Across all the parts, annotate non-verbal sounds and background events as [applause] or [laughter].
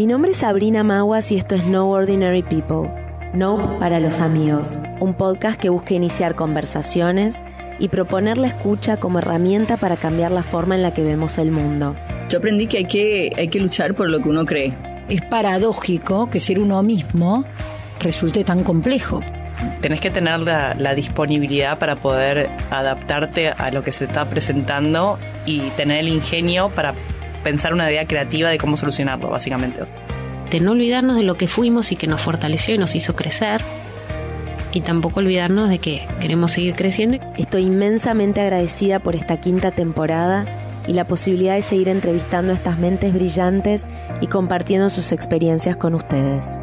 Mi nombre es Sabrina Maguas y esto es No Ordinary People. No para los amigos, un podcast que busca iniciar conversaciones y proponer la escucha como herramienta para cambiar la forma en la que vemos el mundo. Yo aprendí que hay que, hay que luchar por lo que uno cree. Es paradójico que ser uno mismo resulte tan complejo. Tenés que tener la, la, disponibilidad para poder adaptarte a lo que se está presentando y tener el ingenio para pensar una idea creativa de cómo solucionarlo, básicamente. De no olvidarnos de lo que fuimos y que nos fortaleció y nos hizo crecer. Y tampoco olvidarnos de que queremos seguir creciendo. Estoy inmensamente agradecida por esta quinta temporada y la posibilidad de seguir entrevistando a estas mentes brillantes y compartiendo sus experiencias con ustedes.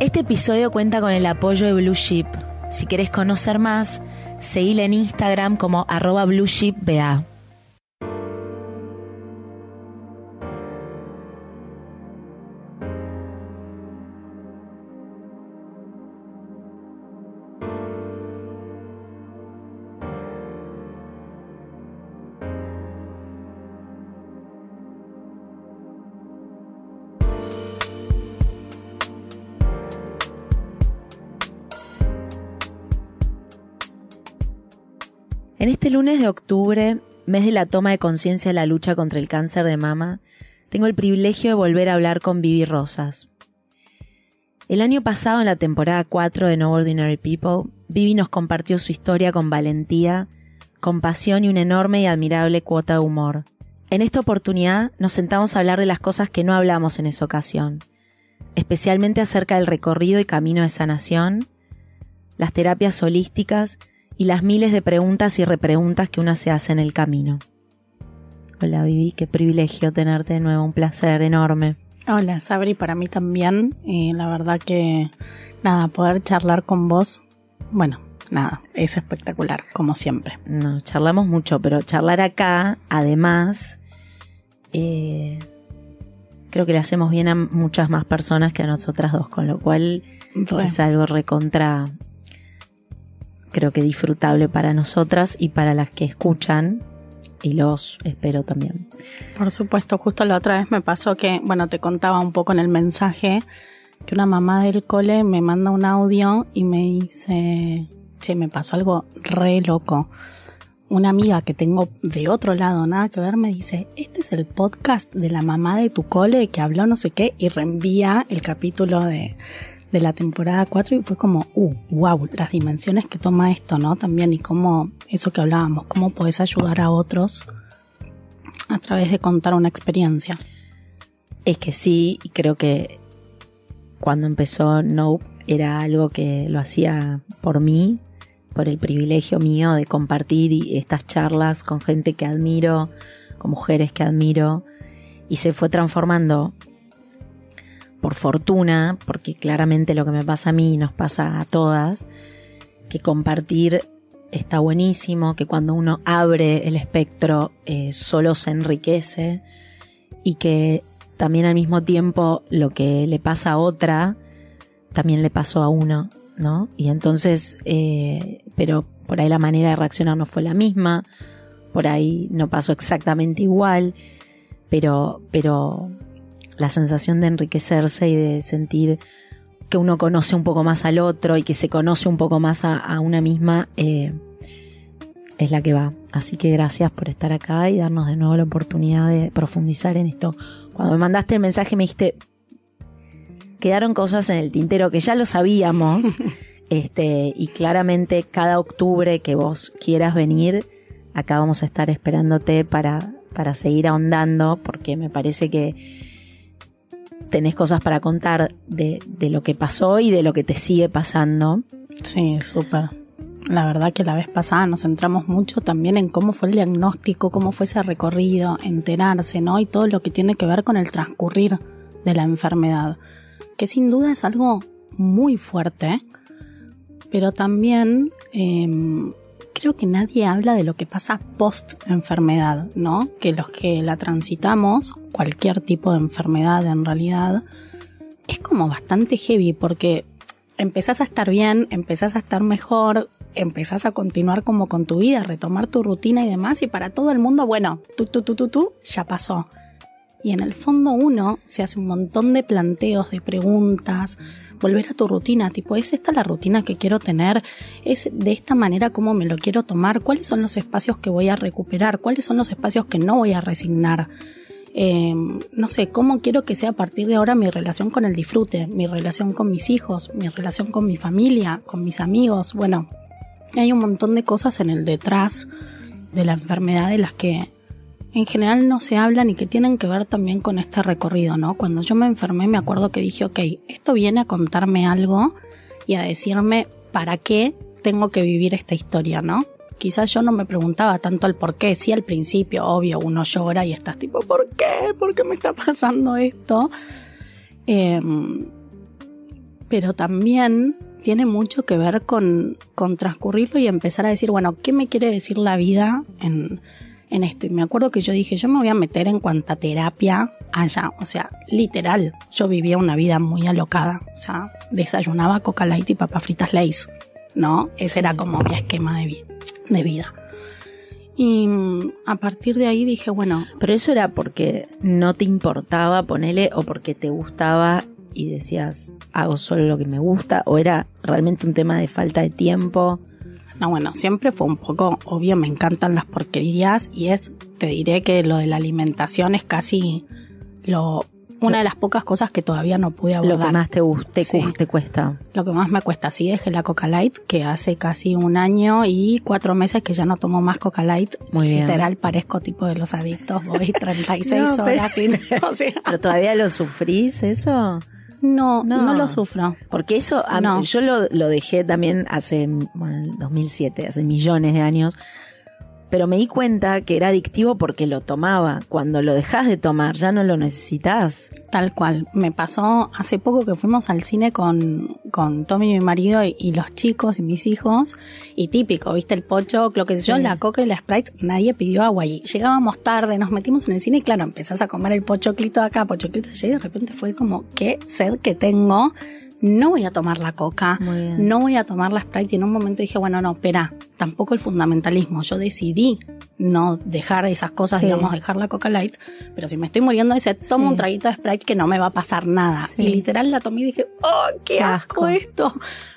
Este episodio cuenta con el apoyo de Blue Ship. Si querés conocer más, seguile en Instagram como arroba blueshipba. En este lunes de octubre, mes de la toma de conciencia de la lucha contra el cáncer de mama, tengo el privilegio de volver a hablar con Vivi Rosas. El año pasado, en la temporada 4 de No Ordinary People, Vivi nos compartió su historia con valentía, compasión y una enorme y admirable cuota de humor. En esta oportunidad nos sentamos a hablar de las cosas que no hablamos en esa ocasión, especialmente acerca del recorrido y camino de sanación, las terapias holísticas y las miles de preguntas y repreguntas que una se hace en el camino. Hola Vivi, qué privilegio tenerte de nuevo, un placer enorme. Hola Sabri, para mí también, y la verdad que nada, poder charlar con vos, bueno, nada, es espectacular, como siempre. No, charlamos mucho, pero charlar acá, además, eh, creo que le hacemos bien a muchas más personas que a nosotras dos, con lo cual Re. es algo recontra creo que disfrutable para nosotras y para las que escuchan y los espero también. Por supuesto, justo la otra vez me pasó que, bueno, te contaba un poco en el mensaje que una mamá del cole me manda un audio y me dice, che, me pasó algo re loco. Una amiga que tengo de otro lado, nada que ver, me dice, este es el podcast de la mamá de tu cole que habló no sé qué y reenvía el capítulo de, de la temporada 4 y fue como, uh, wow, las dimensiones que toma esto, ¿no? También y cómo, eso que hablábamos, cómo podés ayudar a otros a través de contar una experiencia. Es que sí, creo que cuando empezó No era algo que lo hacía por mí, por el privilegio mío de compartir estas charlas con gente que admiro, con mujeres que admiro, y se fue transformando por fortuna, porque claramente lo que me pasa a mí nos pasa a todas, que compartir está buenísimo, que cuando uno abre el espectro eh, solo se enriquece y que también al mismo tiempo lo que le pasa a otra también le pasó a uno, ¿no? Y entonces, eh, pero por ahí la manera de reaccionar no fue la misma, por ahí no pasó exactamente igual, pero, pero la sensación de enriquecerse y de sentir que uno conoce un poco más al otro y que se conoce un poco más a, a una misma eh, es la que va. Así que gracias por estar acá y darnos de nuevo la oportunidad de profundizar en esto. Cuando me mandaste el mensaje me dijiste, quedaron cosas en el tintero que ya lo sabíamos. [laughs] este, y claramente cada octubre que vos quieras venir, acá vamos a estar esperándote para, para seguir ahondando, porque me parece que tenés cosas para contar de, de, lo que pasó y de lo que te sigue pasando. Sí, súper. La verdad que la vez pasada nos centramos mucho también en cómo fue el diagnóstico, cómo fue ese recorrido, enterarse, ¿no? Y todo lo que tiene que ver con el transcurrir de la enfermedad, que sin duda es algo muy fuerte, pero también eh, que nadie habla de lo que pasa post enfermedad, ¿no? Que los que la transitamos, cualquier tipo de enfermedad en realidad, es como bastante heavy porque empezás a estar bien, empezás a estar mejor, empezás a continuar como con tu vida, retomar tu rutina y demás, y para todo el mundo, bueno, tú, tú, tú, tú, tú, ya pasó. Y en el fondo uno se hace un montón de planteos, de preguntas, volver a tu rutina, tipo, ¿es esta la rutina que quiero tener? ¿Es de esta manera como me lo quiero tomar? ¿Cuáles son los espacios que voy a recuperar? ¿Cuáles son los espacios que no voy a resignar? Eh, no sé, cómo quiero que sea a partir de ahora mi relación con el disfrute, mi relación con mis hijos, mi relación con mi familia, con mis amigos. Bueno, hay un montón de cosas en el detrás de la enfermedad de las que en general no se hablan y que tienen que ver también con este recorrido, ¿no? Cuando yo me enfermé me acuerdo que dije, ok, esto viene a contarme algo y a decirme para qué tengo que vivir esta historia, ¿no? Quizás yo no me preguntaba tanto el por qué, sí al principio, obvio, uno llora y estás tipo, ¿por qué? ¿Por qué me está pasando esto? Em, pero también tiene mucho que ver con, con transcurrirlo y empezar a decir, bueno, ¿qué me quiere decir la vida en, en esto. Y me acuerdo que yo dije, yo me voy a meter en cuanta terapia haya. O sea, literal, yo vivía una vida muy alocada. O sea, desayunaba coca light y papas fritas lace. ¿No? Ese era como mi esquema de, de vida. Y mm, a partir de ahí dije, bueno. Pero eso era porque no te importaba ponerle o porque te gustaba y decías, hago solo lo que me gusta, o era realmente un tema de falta de tiempo. No, bueno, siempre fue un poco obvio, me encantan las porquerías y es, te diré que lo de la alimentación es casi lo una de las pocas cosas que todavía no pude abordar. Lo que más te, te, sí. te cuesta. Lo que más me cuesta, sí, dejé la Coca Light, que hace casi un año y cuatro meses que ya no tomo más Coca Light. Muy bien. Literal, parezco tipo de los adictos, voy [laughs] 36 no, horas sin... [laughs] O sea. ¿Pero todavía lo sufrís eso? No, no, no, lo sufro. Porque eso, a no. mí, yo lo, lo, dejé también hace, bueno, 2007, hace millones de años. Pero me di cuenta que era adictivo porque lo tomaba. Cuando lo dejas de tomar, ya no lo necesitas. Tal cual. Me pasó hace poco que fuimos al cine con, con Tommy, mi marido, y, y los chicos y mis hijos. Y típico, ¿viste? El pocho, lo que sé sí. yo, la coca y la Sprite, nadie pidió agua. Y llegábamos tarde, nos metimos en el cine y claro, empezás a comer el pochoclito de acá, pochoclito de allá, y de repente fue como, qué sed que tengo no voy a tomar la coca, no voy a tomar la Sprite. Y en un momento dije, bueno, no, espera, tampoco el fundamentalismo. Yo decidí no dejar esas cosas, sí. digamos, dejar la coca light. Pero si me estoy muriendo de sed, tomo sí. un traguito de Sprite que no me va a pasar nada. Sí. Y literal la tomé y dije, oh, qué, asco, asco, esto.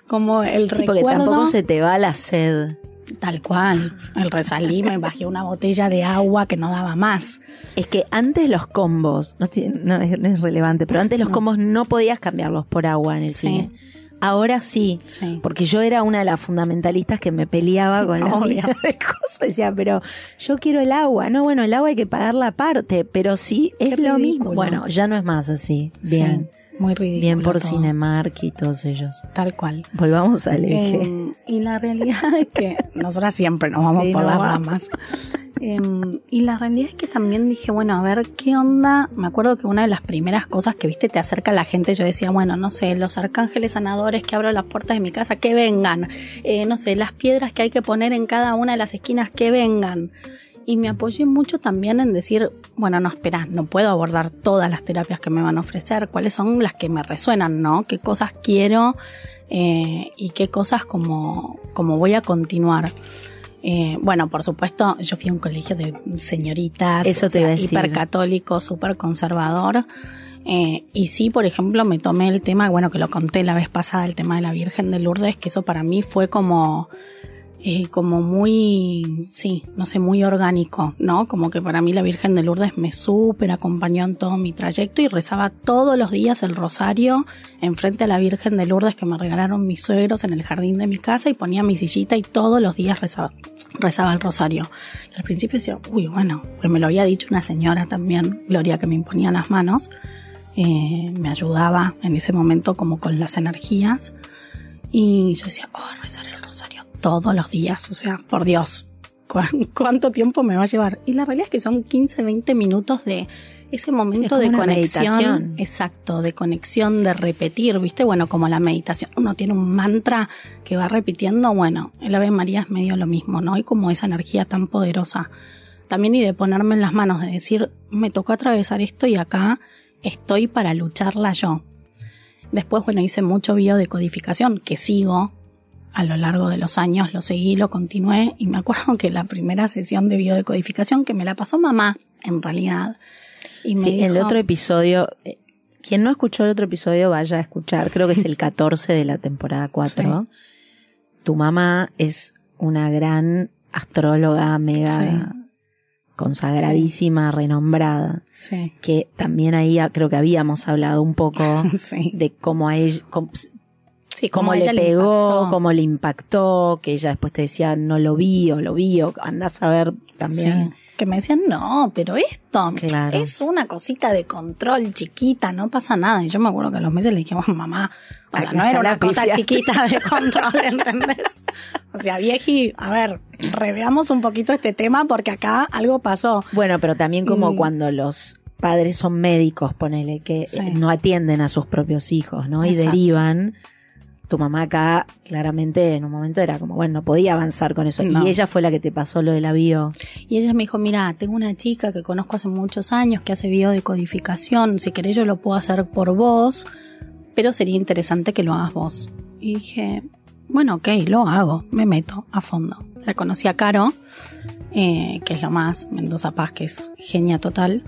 Como el sí, recuerdo. porque tampoco se te va la sed. Tal cual. El resalí me bajé una botella de agua que no daba más. Es que antes los combos, no, no, es, no es, relevante, pero antes los no. combos no podías cambiarlos por agua en el sí. cine. Ahora sí, sí, porque yo era una de las fundamentalistas que me peleaba con la [laughs] de cosas. Decía, pero yo quiero el agua. No, bueno, el agua hay que pagarla aparte, pero sí es Qué lo ridículo. mismo. Bueno, ya no es más así. Bien. Muy ridículo. Bien por todo. Cinemark y todos ellos. Tal cual. Volvamos al eje. Eh, y la realidad es que nosotras siempre nos vamos Sí, por las ramas. Eh, y la realidad es que también dije, bueno, a ver, ¿qué onda? Me acuerdo que una de las primeras cosas que, viste, te acerca a la gente, yo decía, bueno, no sé, los arcángeles sanadores que abro las puertas de mi casa, que vengan. Eh, no sé, las piedras que hay que poner en cada una de las esquinas, que vengan. Y me apoyé mucho también en decir, bueno, no, espera, no puedo abordar todas las terapias que me van a ofrecer, cuáles son las que me resuenan, ¿no? ¿Qué cosas quiero eh, y qué cosas como, como voy a continuar? Eh, bueno, por supuesto, yo fui a un colegio de señoritas, Eso te o sea, hipercatólico, súper conservador. Eh, y sí, por ejemplo, me tomé el tema, bueno, que lo conté la vez pasada, el tema de la Virgen de Lourdes, que eso para mí fue como, eh, como muy, sí, no sé, muy orgánico, ¿no? Como que para mí la Virgen de Lourdes me súper acompañó en todo mi trayecto y rezaba todos los días el rosario enfrente a la Virgen de Lourdes que me regalaron mis suegros en el jardín de mi casa y ponía mi sillita y todos los días rezaba, rezaba el rosario. Al principio decía, uy, bueno, pues me lo había dicho una señora también, Gloria, que me imponía las manos, eh, me ayudaba en ese momento como con las energías y yo decía, oh, rezar el rosario todos los días, o sea, por Dios, ¿cu ¿cuánto tiempo me va a llevar? Y la realidad es que son 15, 20 minutos de ese momento de conexión, meditación. exacto, de conexión, de repetir, ¿viste? Bueno, como la meditación, uno tiene un mantra que va repitiendo, bueno, el Ave María es medio lo mismo, ¿no? Y como esa energía tan poderosa. También y de ponerme en las manos, de decir, me tocó atravesar esto y acá estoy para lucharla yo. Después, bueno, hice mucho biodecodificación, que sigo a lo largo de los años, lo seguí, lo continué y me acuerdo que la primera sesión de biodecodificación que me la pasó mamá, en realidad, Y me Sí, el otro episodio, eh, quien no escuchó el otro episodio vaya a escuchar, creo que es el [laughs] 14 de la temporada 4. Tu mamá es una gran astróloga, mega consagradísima, renombrada, Sí, que también ahí ah, creo que habíamos hablado un poco [laughs] sí. de cómo a ella, cómo, Sí, cómo como le pegó, cómo le impactó, que ella después te decía no lo vi o lo vi o andás a ver también. Sí, que me decían, no, pero esto Claro. es una cosita de control chiquita, no pasa nada. Y yo me acuerdo que a los meses le dije, mamá, o sea, Acá no era una cosa chiquita de control, [laughs] ¿entendés? O sea, vieji, a ver, reveamos un poquito este tema porque acá algo pasó. Bueno, pero también como Y- cuando los padres son médicos, ponele, que Sí. eh, no atienden a sus propios hijos, ¿no? Y derivan. Tu mamá acá claramente en un momento era como, bueno, no podía avanzar con eso. No. Y ella fue la que te pasó lo de la bio. Y ella me dijo, mira, tengo una chica que conozco hace muchos años que hace biodecodificación, si querés yo lo puedo hacer por vos, pero sería interesante que lo hagas vos. Y dije, bueno, ok, lo hago, me meto a fondo. La conocí a Caro, eh, que es lo más, Mendoza Paz, que es genia total.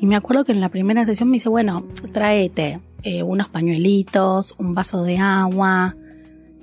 Y me acuerdo que en la primera sesión me dice, bueno, tráete eh, unos pañuelitos, un vaso de agua.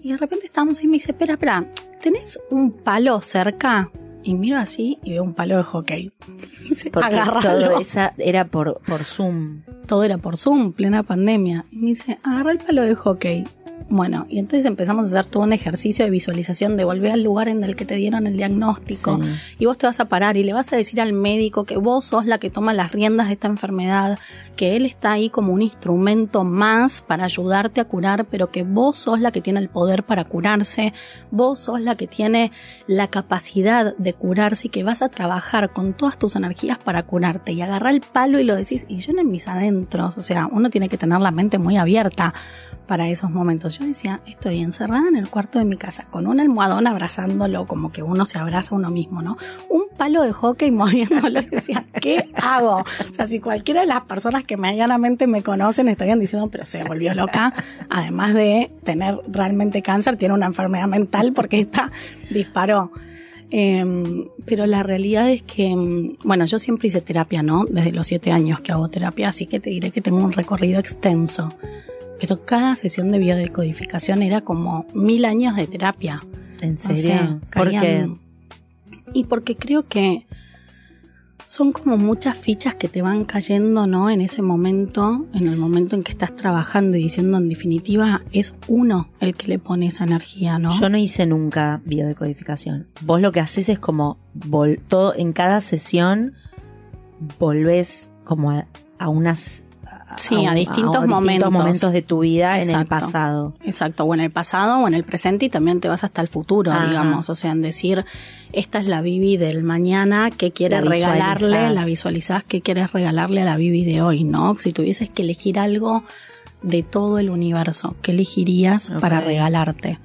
Y de repente estábamos ahí y me dice, espera, espera, ¿tenés un palo cerca? Y miro así y veo un palo de hockey. [laughs] Dice, Porque agárralo. todo esa era por, por Zoom. Todo era por Zoom, plena pandemia. Y me dice, agarra el palo de hockey. Bueno, y entonces empezamos a hacer todo un ejercicio de visualización, de volver al lugar en el que te dieron el diagnóstico. Sí. Y vos te vas a parar y le vas a decir al médico que vos sos la que toma las riendas de esta enfermedad, que él está ahí como un instrumento más para ayudarte a curar, pero que vos sos la que tiene el poder para curarse, vos sos la que tiene la capacidad de curarse y que vas a trabajar con todas tus energías para curarte y agarrar el palo y lo decís, y yo en mis adentros, o sea, uno tiene que tener la mente muy abierta para esos momentos. Yo decía, estoy encerrada en el cuarto de mi casa con un almohadón abrazándolo, como que uno se abraza a uno mismo, ¿no? Un palo de hockey [laughs] moviéndolo y decía, ¿qué hago? O sea, si cualquiera de las personas que medianamente me conocen estarían diciendo, pero se volvió loca, además de tener realmente cáncer, tiene una enfermedad mental porque esta disparó. Eh, pero la realidad es que, mm, bueno, yo siempre hice terapia, ¿no? Desde los siete años que hago terapia, así que te diré que tengo un recorrido extenso. Pero cada sesión de biodecodificación era como mil años de terapia. ¿En O serio? Porque caían- Y porque creo que son como muchas fichas que te van cayendo, ¿no? En ese momento, en el momento en que estás trabajando y diciendo, en definitiva, es uno el que le pone esa energía, ¿no? yo no hice nunca biodecodificación. Vos lo que haces es como todo en cada sesión volvés como a unas Sí, a un- distintos momentos. momentos de tu vida en el pasado. Exacto, o en el pasado o en el presente y también te vas hasta el futuro, Ajá. digamos, o sea, en decir, esta es la Bibi del mañana, ¿qué quieres La regalarle? La visualizás, ¿qué quieres regalarle a la Bibi de hoy, no? Si tuvieses que elegir algo de todo el universo, ¿qué elegirías para regalarte?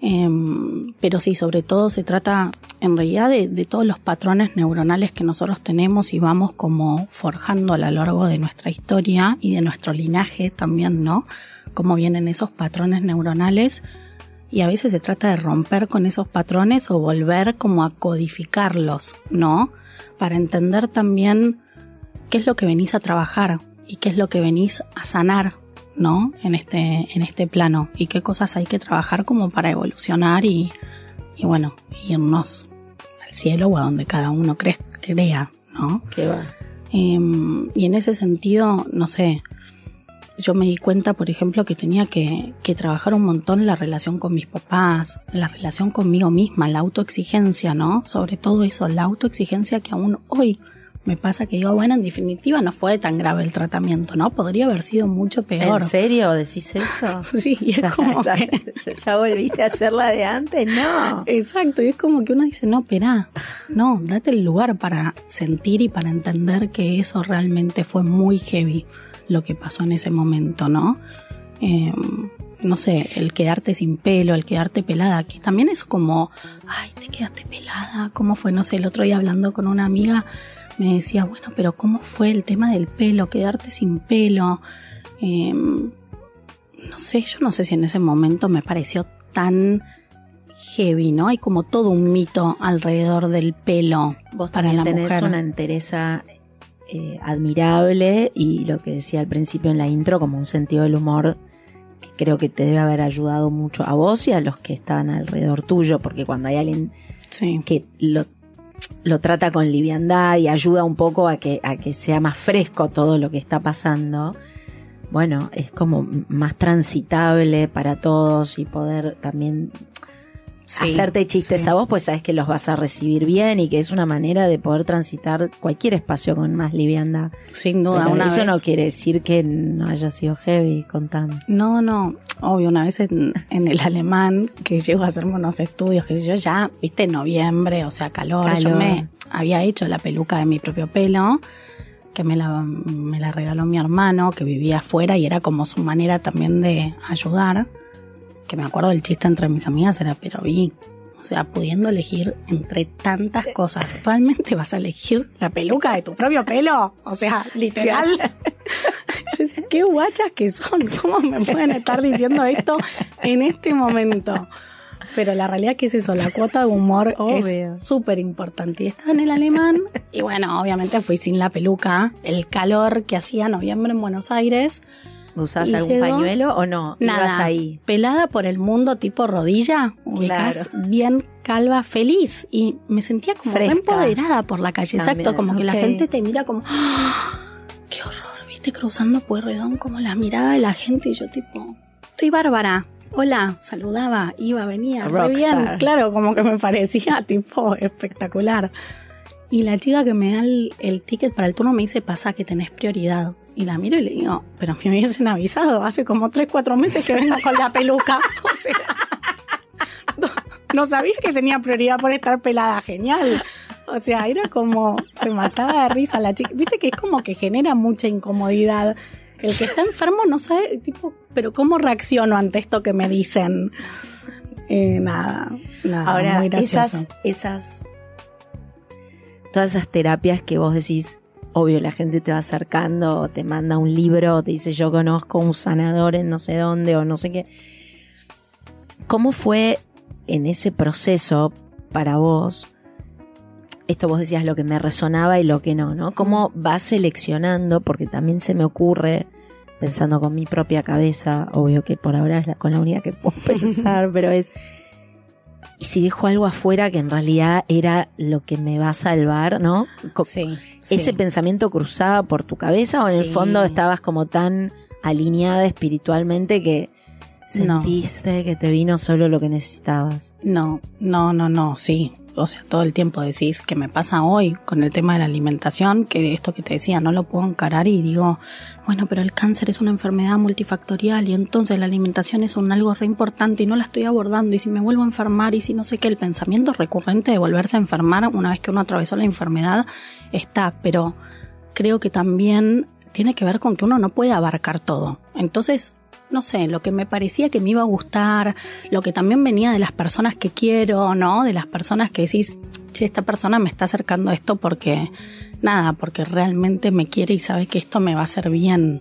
Em, pero sí, sobre todo se trata en realidad de, de todos los patrones neuronales que nosotros tenemos y vamos como forjando a lo largo de nuestra historia y de nuestro linaje también, ¿no? Cómo vienen esos patrones neuronales y a veces se trata de romper con esos patrones o volver como a codificarlos, ¿no? Para entender también qué es lo que venís a trabajar y qué es lo que venís a sanar, ¿no? En este, en este plano y qué cosas hay que trabajar como para evolucionar y, y bueno, irnos al cielo o a donde cada uno cre- crea, ¿no? ¿Qué va? Em, y en ese sentido, no sé, yo me di cuenta, por ejemplo, que tenía que, que trabajar un montón en la relación con mis papás, la relación conmigo misma, la autoexigencia, ¿no? Sobre todo eso, la autoexigencia que aún hoy me pasa que digo, bueno, en definitiva no fue tan grave el tratamiento, ¿no? Podría haber sido mucho peor. ¿En serio decís eso? [laughs] Sí, y es [laughs] como que- ¿Ya volviste a hacer la de antes? No. Exacto, y es como que uno dice, no, espera, no, date el lugar para sentir y para entender que eso realmente fue muy heavy lo que pasó en ese momento, ¿no? Eh, no sé, el quedarte sin pelo, el quedarte pelada, que también es como, ay, te quedaste pelada, ¿cómo fue? No sé, el otro día hablando con una amiga me decía, bueno, pero ¿cómo fue el tema del pelo, quedarte sin pelo? Eh, no sé, yo no sé si en ese momento me pareció tan heavy, ¿no? Hay como todo un mito alrededor del pelo Vos para la tenés mujer. una entereza eh, admirable y lo que decía al principio en la intro, como un sentido del humor que creo que te debe haber ayudado mucho a vos y a los que estaban alrededor tuyo, porque cuando hay alguien Sí. que lo, lo trata con liviandad y ayuda un poco a que, a que sea más fresco todo lo que está pasando, bueno, es como más transitable para todos y poder también Sí, hacerte chistes sí. a vos, pues sabes que los vas a recibir bien y que es una manera de poder transitar cualquier espacio con más liviandad. Sin duda, Pero una eso vez. no quiere decir que no haya sido heavy, contame. No, no, obvio, una vez en, en el alemán que llego a hacerme unos estudios, que sé yo, ya, viste, noviembre, o sea, calor. Yo Calor. me había hecho la peluca de mi propio pelo, que me la, me la regaló mi hermano, que vivía afuera y era como su manera también de ayudar. Que me acuerdo del chiste entre mis amigas, era, pero vi, o sea, pudiendo elegir entre tantas cosas, ¿realmente vas a elegir la peluca de tu propio pelo? O sea, literal. [laughs] Yo decía, qué guachas que son, ¿cómo me pueden estar diciendo esto en este momento? Pero la realidad que es eso, la cuota de humor Obvio. es súper importante. Y estaba en el alemán, y bueno, obviamente fui sin la peluca, el calor que hacía noviembre en Buenos Aires, ¿Usás Y algún llegó- pañuelo o no? ¿Ibas nada, ahí. pelada por el mundo tipo rodilla, ubicás, bien calva, feliz, y me sentía como re Fresca. empoderada por la calle, exacto, como que la gente te mira como, ¡Ah! qué horror, viste, cruzando Pueyrredón, como la mirada de la gente, y yo tipo, estoy bárbara. Hola, saludaba, iba, venía, re bien, claro, como que me parecía [laughs] tipo espectacular. Y la chica que me da el, el ticket para el turno me dice, pasa que tenés prioridad. Y la miro y le digo, pero me hubiesen avisado, hace como 3, 4 meses que vengo con la peluca. [laughs] O sea, no, no sabía que tenía prioridad por estar pelada, genial. O sea, era como, se mataba de risa la chica. Viste que es como que genera mucha incomodidad. El que está enfermo no sabe, tipo, pero ¿cómo reacciono ante esto que me dicen? Eh, nada, nada, Ahora, muy gracioso. esas, esas, todas esas terapias que vos decís, obvio, la gente te va acercando, te manda un libro, te dice yo conozco un sanador en no sé dónde, o no sé qué. ¿Cómo fue en ese proceso para vos? Esto vos decías lo que me resonaba y lo que no, ¿no? ¿Cómo vas seleccionando? Porque también se me ocurre, pensando con mi propia cabeza, obvio que por ahora es la, con la única que puedo [laughs] pensar, pero es, y si dejo algo afuera que en realidad era lo que me va a salvar, ¿no? Sí, ¿Ese sí. pensamiento cruzaba por tu cabeza o en el fondo estabas como tan alineada espiritualmente que No. sentiste que te vino solo lo que necesitabas? No, no, no, no, sí. O sea, todo el tiempo decís que me pasa hoy con el tema de la alimentación, que esto que te decía, no lo puedo encarar y digo, bueno, pero el cáncer es una enfermedad multifactorial y entonces la alimentación es un algo re importante y no la estoy abordando y si me vuelvo a enfermar y si no sé qué, el pensamiento recurrente de volverse a enfermar una vez que uno atravesó la enfermedad está, pero creo que también tiene que ver con que uno no puede abarcar todo. Entonces, no sé, lo que me parecía que me iba a gustar, lo que también venía de las personas que quiero, ¿no? De las personas que decís, che, esta persona me está acercando a esto porque, nada, porque realmente me quiere y sabe que esto me va a hacer bien.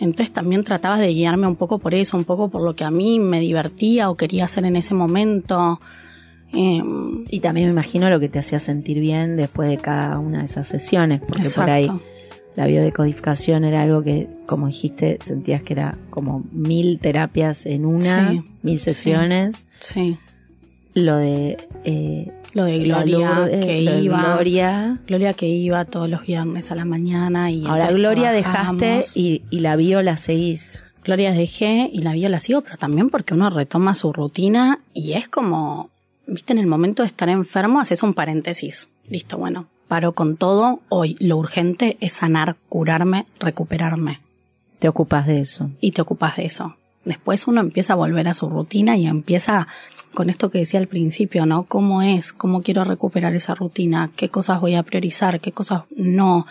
Entonces también trataba de guiarme un poco por eso, un poco por lo que a mí me divertía o quería hacer en ese momento. Em, Y también me imagino lo que te hacía sentir bien después de cada una de esas sesiones, porque por ahí. La biodecodificación era algo que, como dijiste, sentías que era como mil terapias en una, Sí, mil sesiones. Sí. Lo de eh, Lo de Gloria que de iba. Gloria. Gloria que iba todos los viernes a la mañana y Ahora Gloria dejaste y, y la bio la seguís. Gloria dejé y la vida la sigo, pero también porque uno retoma su rutina y es como, viste, en el momento de estar enfermo haces un paréntesis. Listo, bueno, paro con todo. Hoy lo urgente es sanar, curarme, recuperarme. Te ocupas de eso. Y te ocupas de eso. Después uno empieza a volver a su rutina y empieza con esto que decía al principio, ¿no? ¿Cómo es? ¿Cómo quiero recuperar esa rutina? ¿Qué cosas voy a priorizar? ¿Qué cosas no?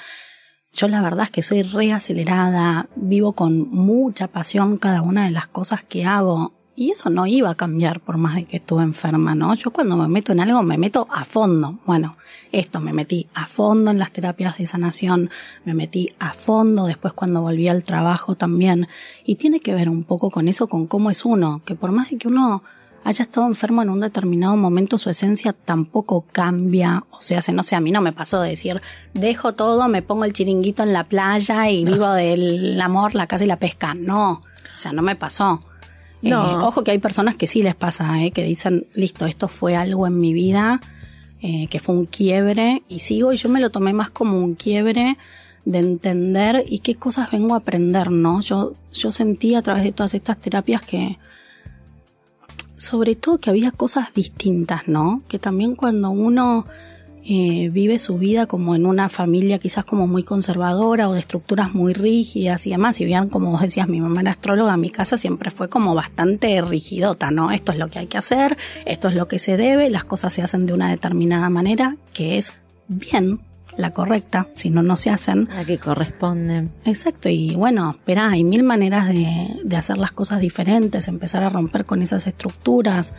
Yo la verdad es que soy reacelerada, vivo con mucha pasión cada una de las cosas que hago y eso no iba a cambiar por más de que estuve enferma, ¿no? Yo cuando me meto en algo me meto a fondo. Bueno, esto me metí a fondo en las terapias de sanación, me metí a fondo después cuando volví al trabajo también y tiene que ver un poco con eso, con cómo es uno, que por más de que uno haya estado enfermo en un determinado momento, su esencia tampoco cambia. O sea, se, no sé, a mí no me pasó de decir, dejo todo, me pongo el chiringuito en la playa y vivo del amor, la casa y la pesca. No, o sea, no me pasó. No. Eh, ojo que hay personas que sí les pasa, eh, que dicen, listo, esto fue algo en mi vida, eh, que fue un quiebre y sigo y yo me lo tomé más como un quiebre de entender y qué cosas vengo a aprender, ¿no? Yo, yo sentí a través de todas estas terapias que, sobre todo que había cosas distintas, ¿no? Que también cuando uno eh, vive su vida como en una familia quizás como muy conservadora o de estructuras muy rígidas y demás, y bien como vos decías, mi mamá era astróloga, mi casa siempre fue como bastante rigidota, ¿no? Esto es lo que hay que hacer, esto es lo que se debe, las cosas se hacen de una determinada manera, que es bien, la correcta, si no, no se hacen. A que corresponden. Exacto, y bueno, espera, hay mil maneras de, de hacer las cosas diferentes, empezar a romper con esas estructuras,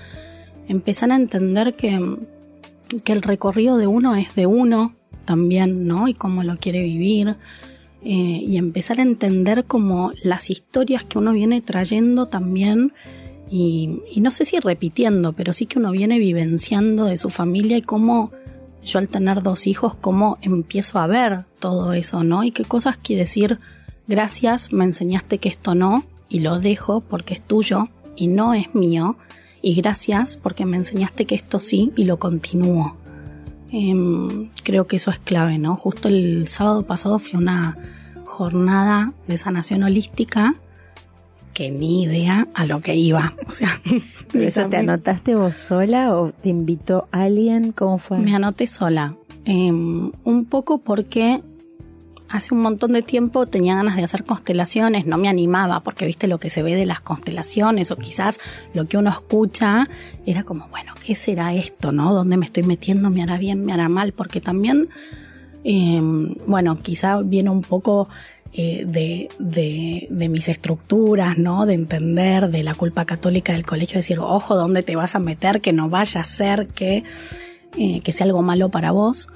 empezar a entender que, que el recorrido de uno es de uno también, ¿no? Y cómo lo quiere vivir. eh, y empezar a entender como las historias que uno viene trayendo también y, y no sé si repitiendo, pero sí que uno viene vivenciando de su familia y cómo yo al tener dos hijos, cómo empiezo a ver todo eso, ¿no? Y qué cosas quiere decir, gracias, me enseñaste que esto no, y lo dejo porque es tuyo y no es mío, y gracias porque me enseñaste que esto sí y lo continúo. Em, creo que eso es clave, ¿no? Justo el sábado pasado fui a una jornada de sanación holística que ni idea a lo que iba. [laughs] O sea, ¿Pero eso te anotaste vos sola o te invitó alguien? ¿Cómo fue? Me anoté sola. Eh, un poco porque hace un montón de tiempo tenía ganas de hacer constelaciones, no me animaba porque viste lo que se ve de las constelaciones o quizás lo que uno escucha era como, bueno, ¿qué será esto? ¿No? ¿Dónde me estoy metiendo? ¿Me hará bien? ¿Me hará mal? Porque también, eh, bueno, quizá viene un poco eh, de, de, mis estructuras, ¿no? De entender de la culpa católica del colegio, decir, ojo, ¿dónde te vas a meter? Que no vaya a ser que, eh, que sea algo malo para vos.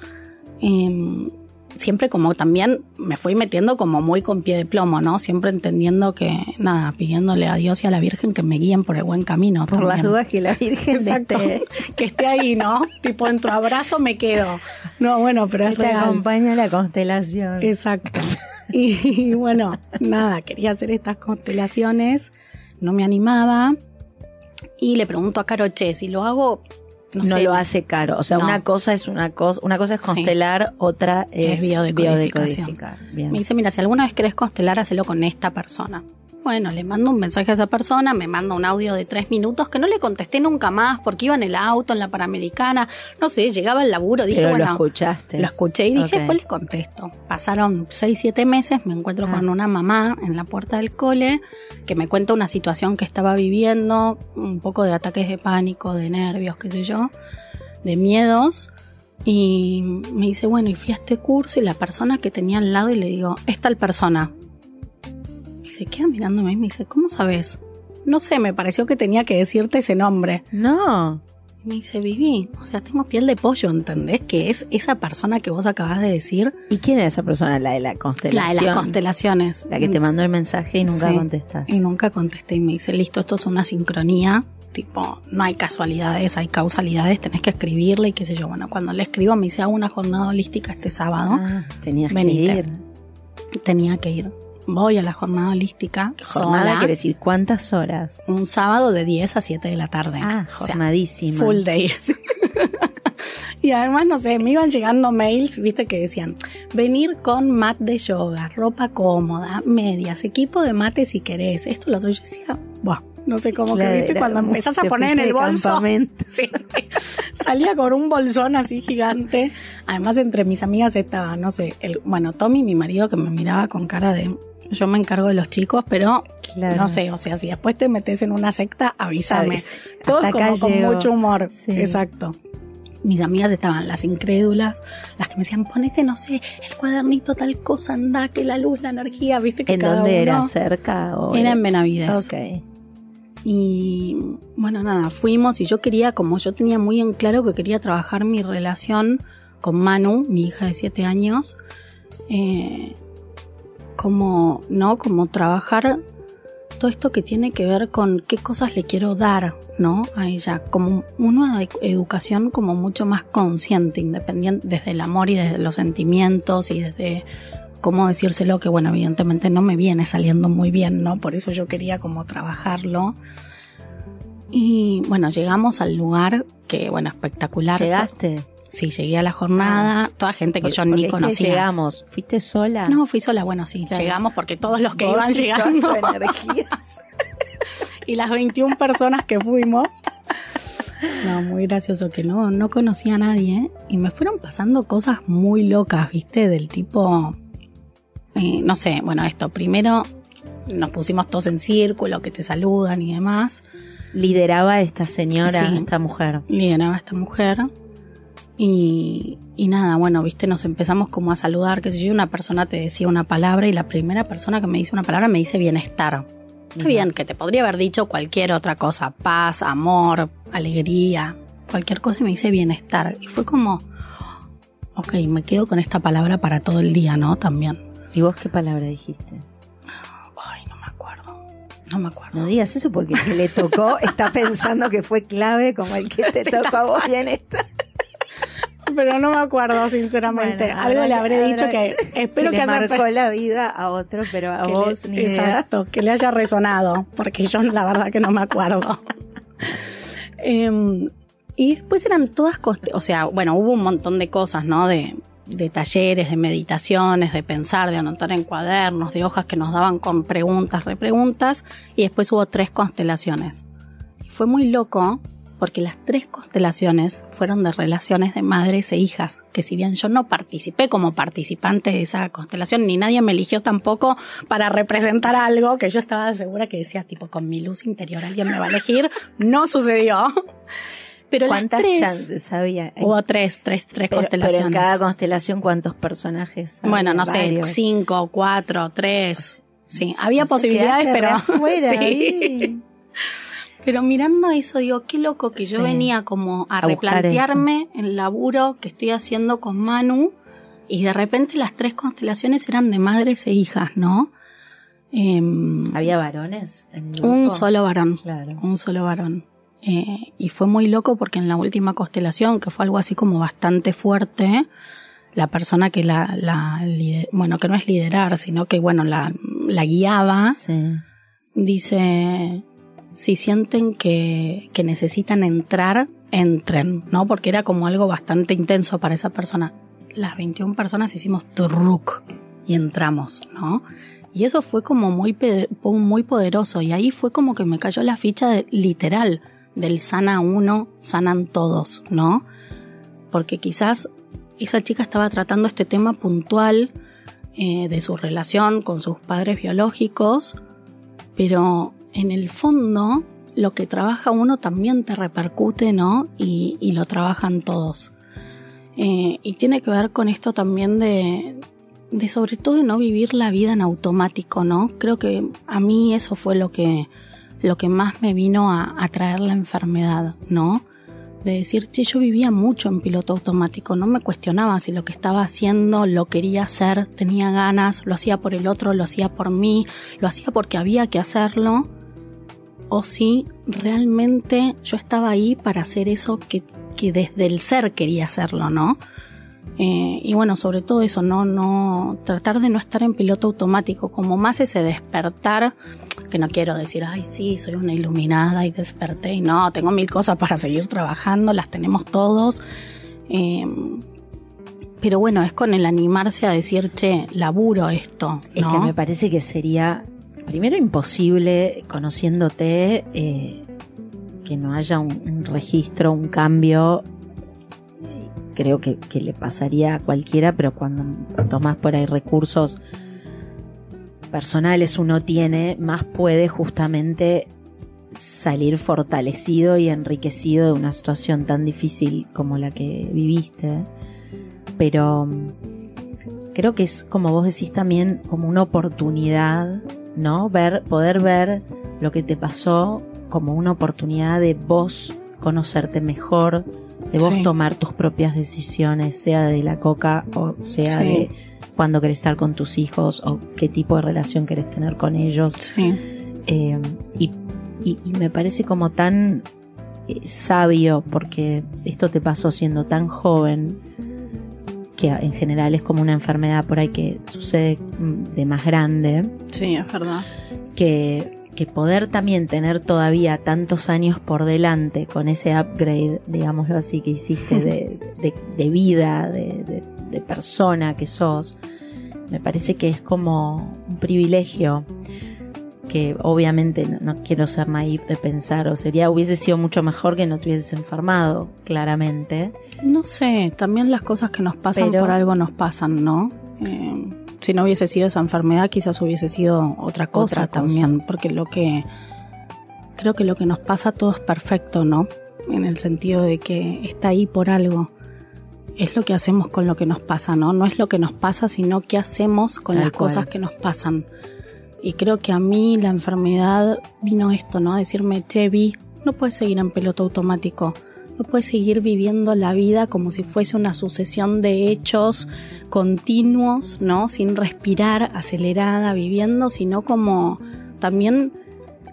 Siempre como también me fui metiendo como muy con pie de plomo, ¿no? Siempre entendiendo que, nada, pidiéndole a Dios y a la Virgen que me guíen por el buen camino. Por también. las dudas que la Virgen [laughs] Exacto, esté... que esté ahí, ¿no? tipo, en tu abrazo me quedo. No, bueno, pero es te real. acompaña la constelación. Exacto. Y, y bueno, nada, quería hacer estas constelaciones, no me animaba. Y le pregunto a Caro, che, si lo hago no, no sé, lo hace caro. O sea, no. una cosa es una cosa, una cosa es constelar, sí. otra es, es biodecodificar. Me dice, mira, si alguna vez querés constelar, hacelo con esta persona. Bueno, le mando un mensaje a esa persona, me manda un audio de tres minutos que no le contesté nunca más porque iba en el auto, en la Panamericana, no sé, llegaba al laburo, dije, Pero bueno, lo escuchaste. Lo escuché y dije, okay. pues le contesto. Pasaron seis, siete meses, me encuentro ah. con una mamá en la puerta del cole que me cuenta una situación que estaba viviendo, un poco de ataques de pánico, de nervios, qué sé yo, de miedos. Y me dice, bueno, y fui a este curso y la persona que tenía al lado y le digo, es tal persona, se queda mirándome y me dice, ¿cómo sabes? No sé, me pareció que tenía que decirte ese nombre. No. Y me dice, Vivi, o sea, tengo piel de pollo, ¿entendés? Que es esa persona que vos acabas de decir. ¿Y quién es esa persona? La de la constelación. La de las constelaciones. La que te mandó el mensaje y nunca sí, contestaste. Y nunca contesté y me dice, listo, esto es una sincronía. Tipo, no hay casualidades, hay causalidades, tenés que escribirle y qué sé yo. Bueno, cuando le escribo me dice, hago una jornada holística este sábado. Ah, tenías Venite. que ir. Tenía que ir voy a la jornada holística. Jornada sola, quiere decir cuántas horas. Un sábado de 10 a 7 de la tarde. Ah, jornadísima. O sea, full day. [laughs] y además, no sé, me iban llegando mails, viste, que decían, venir con mat de yoga, ropa cómoda, medias, equipo de mate si querés. Esto lo otro yo decía, buah, no sé cómo Claro, que viste cuando empezás a poner en el bolso. [laughs] Sí. Salía con un bolsón así gigante. Además, entre mis amigas estaba, no sé, el, bueno, Tommy, mi marido, que me miraba con cara de. Yo me encargo de los chicos, pero Claro. no sé, o sea, si después te metes en una secta, avísame. Todo como con llego. mucho humor. Sí. Exacto. Mis amigas estaban las incrédulas, las que me decían, ponete, no sé, el cuadernito tal cosa, anda, que la luz, la energía, viste que ¿En cada dónde era? ¿Cerca? O Era en Benavides. Ok. Y bueno, nada, fuimos y yo quería, como yo tenía muy en claro que quería trabajar mi relación con Manu, mi hija de 7 años, eh, como, ¿no? Como trabajar todo esto que tiene que ver con qué cosas le quiero dar, ¿no? A ella, como una educación como mucho más consciente, independiente desde el amor y desde los sentimientos y desde cómo decírselo, que bueno, evidentemente no me viene saliendo muy bien, ¿no? Por eso yo quería como trabajarlo. Y bueno, llegamos al lugar que, bueno, espectacular. ¿Llegaste? Sí, llegué a la jornada, toda gente que yo ni es que conocía. llegamos. ¿Fuiste sola? No, fui sola, bueno, sí, Claro. llegamos porque todos los que iban llegando energías. [laughs] y las 21 personas que fuimos. No, muy gracioso que no, no conocía a nadie y me fueron pasando cosas muy locas, ¿viste? Del tipo, eh, no sé, bueno, esto, primero nos pusimos todos en círculo, que te saludan y demás. Lideraba esta señora, Sí. esta mujer. lideraba esta mujer. Y, y nada, bueno, viste, nos empezamos como a saludar, que si yo, una persona te decía una palabra y la primera persona que me dice una palabra me dice bienestar. Está bien, que te podría haber dicho cualquier otra cosa, paz, amor, alegría, cualquier cosa y me dice bienestar. Y fue como, ok, me quedo con esta palabra para todo el día, ¿no? También. ¿Y vos qué palabra dijiste? Ay, no me acuerdo, no me acuerdo. No digas eso porque el que le tocó [laughs] está pensando que fue clave como el que te tocó a vos bien esta. Pero no me acuerdo, sinceramente. Bueno, Algo le habré dicho que espero que, le haya marcó la vida a otro, pero a que vos le- ni idea. exacto, que le haya resonado, porque yo la verdad que no me acuerdo. [laughs] Em, y después eran todas, coste- o sea, bueno, hubo un montón de cosas, ¿no? De, de talleres, de meditaciones, de pensar, de anotar en cuadernos, de hojas que nos daban con preguntas, repreguntas, y después hubo tres constelaciones. Fue muy loco porque las tres constelaciones fueron de relaciones de madres e hijas, que si bien yo no participé como participante de esa constelación, ni nadie me eligió tampoco para representar algo que yo estaba segura que decía, tipo, con mi luz interior alguien me va a elegir, no sucedió. Pero las ¿Cuántas tres, chances había? hubo tres, tres, tres pero, pero constelaciones. en cada constelación, ¿cuántos personajes? había? bueno, no sé, cinco, cuatro, tres. Sí, había posibilidades, pero [laughs] afuera sí. ahí. Pero mirando eso, digo, qué loco que yo venía como a, A replantearme el laburo que estoy haciendo con Manu y de repente las tres constelaciones eran de madres e hijas, ¿no? Em, ¿Había varones? en un solo varón, Claro. un solo varón. Eh, y fue muy loco porque en la última constelación, que fue algo así como bastante fuerte, la persona que la, bueno, que no es liderar, sino que, bueno, la, la guiaba, Sí. dice, si sienten que, que necesitan entrar, entren, ¿no? Porque era como algo bastante intenso para esa persona. Las 21 personas hicimos turruk y entramos, ¿no? Y eso fue como muy, muy poderoso y ahí fue como que me cayó la ficha de- literal del sana uno, sanan todos, ¿no? Porque quizás esa chica estaba tratando este tema puntual eh, de su relación con sus padres biológicos, pero en el fondo lo que trabaja uno también te repercute, ¿no? Y, y lo trabajan todos. Eh, y tiene que ver con esto también de, de sobre todo de no vivir la vida en automático, ¿no? Creo que a mí eso fue lo que, lo que más me vino a, a traer la enfermedad, ¿no? De decir, che, yo vivía mucho en piloto automático, no me cuestionaba si lo que estaba haciendo lo quería hacer, tenía ganas, lo hacía por el otro, lo hacía por mí, lo hacía porque había que hacerlo, o si realmente yo estaba ahí para hacer eso que, que desde el ser quería hacerlo, ¿no? Eh, y bueno, sobre todo eso, no, no, tratar de no estar en piloto automático, como más ese despertar, que no quiero decir, ay, sí, soy una iluminada y desperté, y no, tengo mil cosas para seguir trabajando, las tenemos todos. Eh, pero bueno, es con el animarse a decir, che, laburo esto. Es que me parece que sería, primero, imposible, conociéndote, eh, que no haya un, un registro, un cambio. Creo que, que le pasaría a cualquiera, pero cuando tomás por ahí recursos personales uno tiene, más puede justamente salir fortalecido y enriquecido de una situación tan difícil como la que viviste. Pero mm, creo que es como vos decís también como una oportunidad, ¿no? Ver, poder ver lo que te pasó como una oportunidad de vos conocerte mejor, de vos Sí. tomar tus propias decisiones, sea de la coca o sea Sí. de cuándo querés estar con tus hijos o qué tipo de relación querés tener con ellos. Sí. Eh, y, y- y me parece como tan eh, sabio, porque esto te pasó siendo tan joven, que en general es como una enfermedad por ahí que sucede mm, de más grande, Sí, es verdad. que, que poder también tener todavía tantos años por delante con ese upgrade, digámoslo así, que hiciste de, [laughs] de- de vida, de, de- de persona que sos, me parece que es como un privilegio que obviamente no, no quiero ser naif de pensar, o sería, hubiese sido mucho mejor que no te hubieses enfermado, claramente. No sé, también las cosas que nos pasan Pero- por algo nos pasan, ¿no? Eh, si no hubiese sido esa enfermedad, quizás hubiese sido otra cosa, Otra cosa. también, porque lo que creo que lo que nos pasa todo es perfecto, ¿no? En el sentido de que está ahí por algo. Es lo que hacemos con lo que nos pasa, ¿no? No es lo que nos pasa, sino qué hacemos con Tal las cual. cosas que nos pasan. Y creo que a mí la enfermedad vino esto, ¿no? A decirme, che, Vi, no puedes seguir en piloto automático. No puedes seguir viviendo la vida como si fuese una sucesión de hechos continuos, ¿no? Sin respirar, acelerada, viviendo, sino como también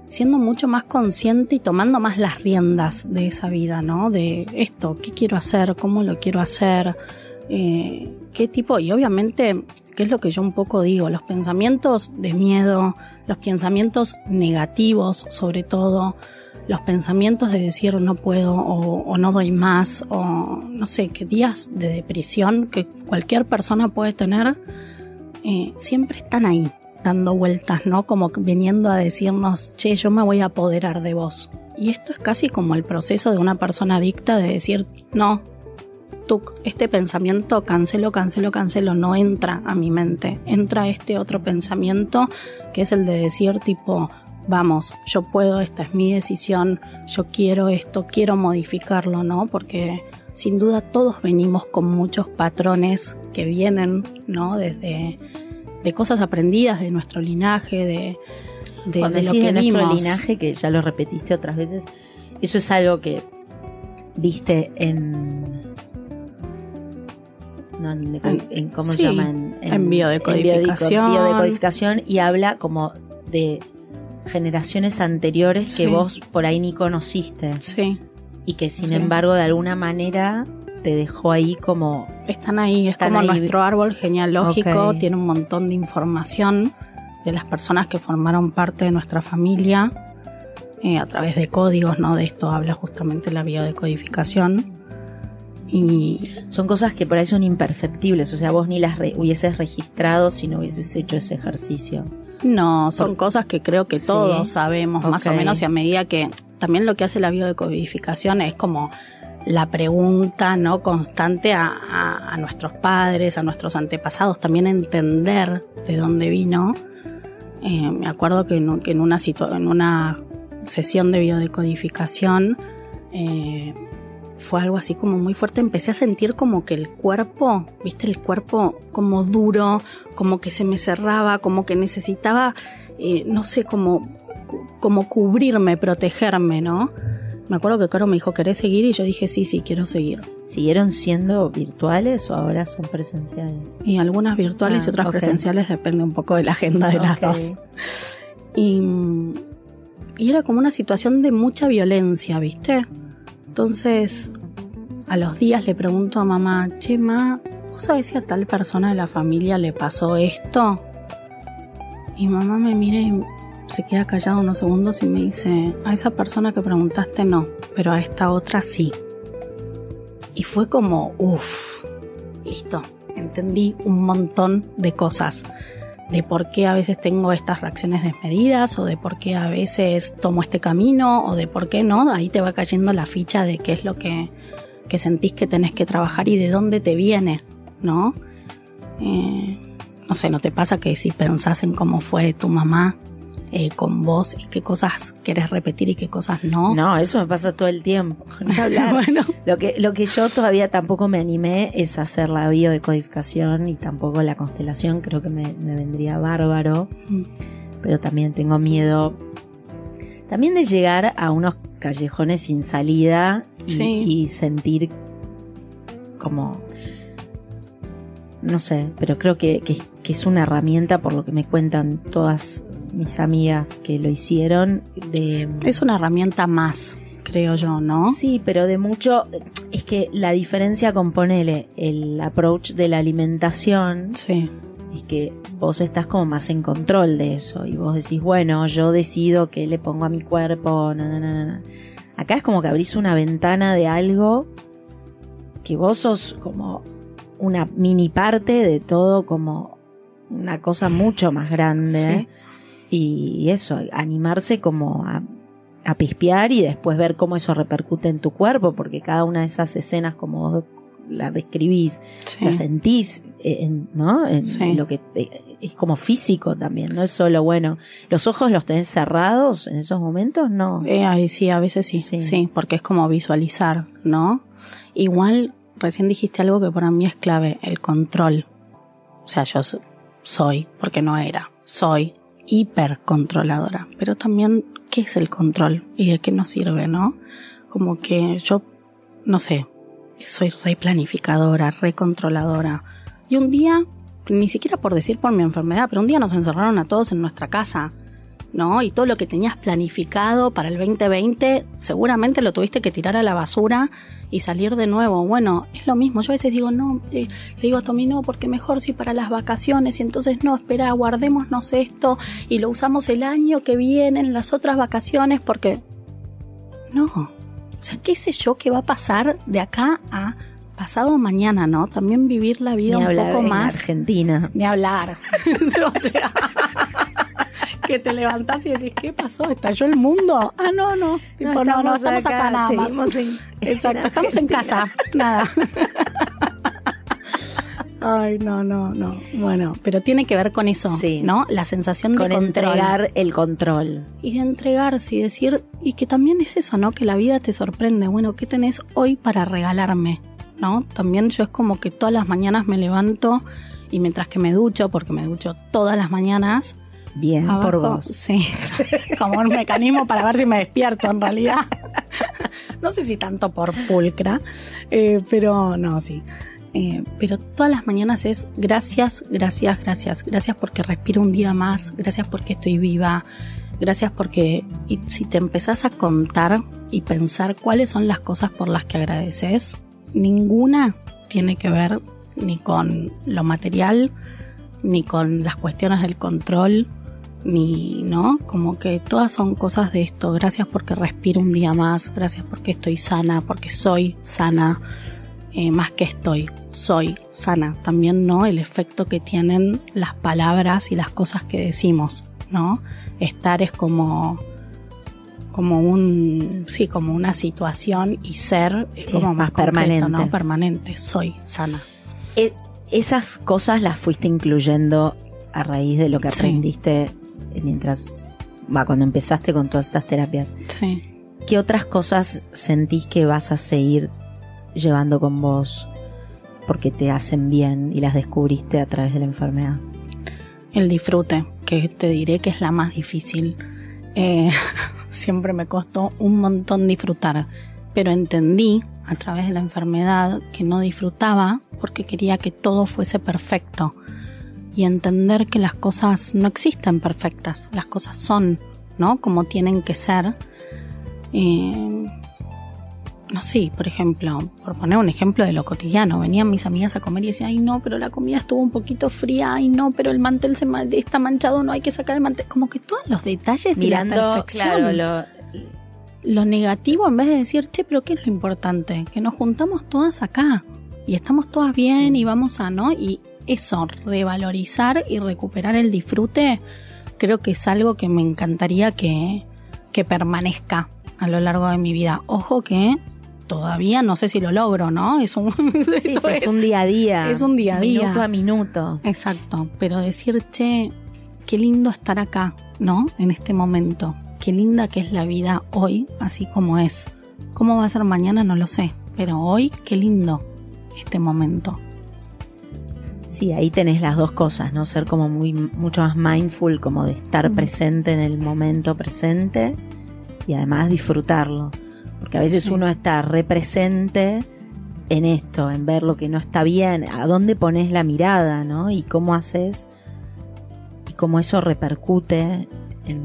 siendo mucho más consciente y tomando más las riendas de esa vida, ¿no? De esto, ¿qué quiero hacer? ¿Cómo lo quiero hacer? Eh, ¿Qué tipo? Y obviamente, ¿qué es lo que yo un poco digo? Los pensamientos de miedo, los pensamientos negativos sobre todo, los pensamientos de decir no puedo o, no doy más o no sé, qué días de depresión que cualquier persona puede tener, eh, siempre están ahí dando vueltas, ¿no? Como viniendo a decirnos, che, yo me voy a apoderar de vos. Y esto es casi como el proceso de una persona adicta de decir, no, tú, este pensamiento cancelo, cancelo, cancelo, no entra a mi mente. Entra este otro pensamiento que es el de decir tipo, vamos, yo puedo, esta es mi decisión, yo quiero esto, quiero modificarlo, ¿no? Porque sin duda todos venimos con muchos patrones que vienen, ¿no? Desde de cosas aprendidas de nuestro linaje, de, de, Cuando de lo que de nuestro vimos. linaje, que ya lo repetiste otras veces, eso es algo que viste en. No, en, En- en- ¿Cómo sí, se llama? En, en biodecodificación. en biodecodificación y habla como de generaciones anteriores Sí. que vos por ahí ni conociste Sí, y que sin Sí. embargo de alguna manera te dejó ahí como están ahí, es Están como ahí. nuestro árbol genealógico, Ok. tiene un montón de información de las personas que formaron parte de nuestra familia eh, a través de códigos, ¿no? De esto habla justamente la biodecodificación. Y son cosas que por ahí son imperceptibles, o sea, vos ni las re- hubieses registrado si no hubieses hecho ese ejercicio. No, son cosas que creo que Sí. todos sabemos más o menos y a medida que también lo que hace la biodecodificación es como la pregunta no constante a, a- a nuestros padres, a nuestros antepasados, también entender de dónde vino. Eh, me acuerdo que en, que en una en una sesión de biodecodificación eh, fue algo así como muy fuerte. Empecé a sentir como que el cuerpo, viste, el cuerpo como duro, como que se me cerraba, como que necesitaba, eh, no sé, como, como cubrirme, protegerme, ¿no? Me acuerdo que Caro me dijo, ¿querés seguir? Y yo dije, sí, sí, quiero seguir. ¿Siguieron siendo virtuales o ahora son presenciales? Y algunas virtuales Ah, y otras ok. presenciales, depende un poco de la agenda de las dos. Y, y era como una situación de mucha violencia, ¿viste? Entonces, a los días le pregunto a mamá, che, ma, ¿vos sabés si a tal persona de la familia le pasó esto? Y mamá me mira y se queda callada unos segundos y me dice, a esa persona que preguntaste no, pero a esta otra sí. Y fue como, uff, listo, entendí un montón de cosas. De por qué a veces tengo estas reacciones desmedidas, o de por qué a veces tomo este camino, o de por qué no. Ahí te va cayendo la ficha de qué es lo que, que sentís que tenés que trabajar y de dónde te viene, ¿no? Eh, no sé, ¿no te pasa que si pensás en cómo fue tu mamá eh, con vos y qué cosas querés repetir y qué cosas no? No, eso me pasa todo el tiempo. [laughs] [laughs] Bueno, Lo que, lo que yo todavía tampoco me animé es hacer la biodecodificación y tampoco la constelación, creo que me, me vendría bárbaro, Mm. pero también tengo miedo también de llegar a unos callejones sin salida y, Sí. y sentir como no sé, pero creo que, que- que es una herramienta por lo que me cuentan todas mis amigas que lo hicieron. De, Es una herramienta más, creo yo, ¿no? Sí, pero de mucho. Es que la diferencia con ponele el approach de la alimentación Sí. es que vos estás como más en control de eso y vos decís, bueno, yo decido qué le pongo a mi cuerpo. na, na, na. Acá es como que abrís una ventana de algo que vos sos como una mini parte de todo, como una cosa mucho más grande. Y eso, animarse como a, a pispear y después ver cómo eso repercute en tu cuerpo, porque cada una de esas escenas, como vos la describís, Sí. o sea, sentís, eh, en- ¿no? En Sí. lo que es como físico también, no es solo, bueno, los ojos los tenés cerrados en esos momentos, no. Eh, ahí sí, a veces sí, Sí. sí, porque es como visualizar, ¿no? Igual, recién dijiste algo que para mí es clave, el control. O sea, yo so- soy, porque no era, soy hipercontroladora. Pero también, ¿qué es el control? ¿Y de qué nos sirve, no? Como que yo, no sé, soy replanificadora, recontroladora. Y un día, ni siquiera por decir por mi enfermedad, pero un día nos encerraron a todos en nuestra casa. ¿no? Y todo lo que tenías planificado para el 2020, seguramente lo tuviste que tirar a la basura y salir de nuevo. Bueno, es lo mismo. Yo a veces digo, no, eh, le digo a Tommy, no, porque mejor si para las vacaciones, y entonces no, espera, guardémonos esto y lo usamos el año que viene en las otras vacaciones, porque no. O sea, qué sé yo qué va a pasar de acá a pasado mañana, ¿no? También vivir la vida Ni un hablar poco en más. Argentina. Ni hablar. [laughs] o sea, que te levantás y decís, ¿qué pasó? ¿Estalló el mundo? Ah, no, no. Tipo, no, no, estamos acá, nada más. en- [laughs] Exacto, estamos en casa. Nada. [laughs] Ay, no, no, no. Bueno, pero tiene que ver con eso, Sí. ¿no? La sensación Con de control. entregar el control. Y de entregarse y decir, y que también es eso, ¿no? Que la vida te sorprende. Bueno, ¿qué tenés hoy para regalarme? ¿No? También yo es como que todas las mañanas me levanto y mientras que me ducho, porque me ducho todas las mañanas, Bien, por vos. Sí, [laughs] como un mecanismo para ver si me despierto en realidad. [laughs] No sé si tanto por pulcra, eh, pero no, sí. Eh, pero todas las mañanas es gracias, gracias, gracias. Gracias porque respiro un día más, gracias porque estoy viva, gracias porque y si te empezás a contar y pensar cuáles son las cosas por las que agradeces, ninguna tiene que ver ni con lo material, ni con las cuestiones del control, ni, ¿no? Como que todas son cosas de esto. Gracias porque respiro un día más, gracias porque estoy sana, porque soy sana, eh, más que estoy, soy sana. También, ¿no? El efecto que tienen las palabras y las cosas que decimos, ¿no? Estar es como como un sí como una situación y ser es como Es más concreto, permanente. ¿no? permanente soy sana E- esas cosas las fuiste incluyendo a raíz de lo que Sí. Aprendiste mientras, va, cuando empezaste con todas estas terapias. sí ¿Qué otras cosas sentís que vas a seguir llevando con vos porque te hacen bien y las descubriste a través de la enfermedad? El disfrute, que te diré que es la más difícil. Eh, [laughs] siempre me costó un montón disfrutar, pero entendí a través de la enfermedad que no disfrutaba porque quería que todo fuese perfecto y entender que las cosas no existen perfectas, las cosas son, ¿no? Como tienen que ser. Eh, no sé, por ejemplo, por poner un ejemplo de lo cotidiano, venían mis amigas a comer y decían, ay no, pero la comida estuvo un poquito fría, ay no, pero el mantel se ma- está manchado, no hay que sacar el mantel. Como que todos los detalles de la Mirando, perfección. claro, lo, Lo negativo en vez de decir, che, pero ¿qué es lo importante? Que nos juntamos todas acá y estamos todas bien y vamos a, ¿no? Y eso, revalorizar y recuperar el disfrute, creo que es algo que me encantaría que, que permanezca a lo largo de mi vida. Ojo que todavía no sé si lo logro, ¿no? [laughs] Es un, sí, sí, es un día a día. es un día a día. Minuto a minuto. Exacto, pero decir, che, qué lindo estar acá, ¿no? En este momento. Qué linda que es la vida hoy, así como es. ¿Cómo va a ser mañana? No lo sé, pero hoy, qué lindo este momento. Sí, ahí tenés las dos cosas, ¿no? Ser como muy, mucho más mindful, como de estar presente en el momento presente y además disfrutarlo. Porque a veces Sí. uno está represente en esto, en ver lo que no está bien, a dónde pones la mirada, ¿no? Y cómo haces, y cómo eso repercute en,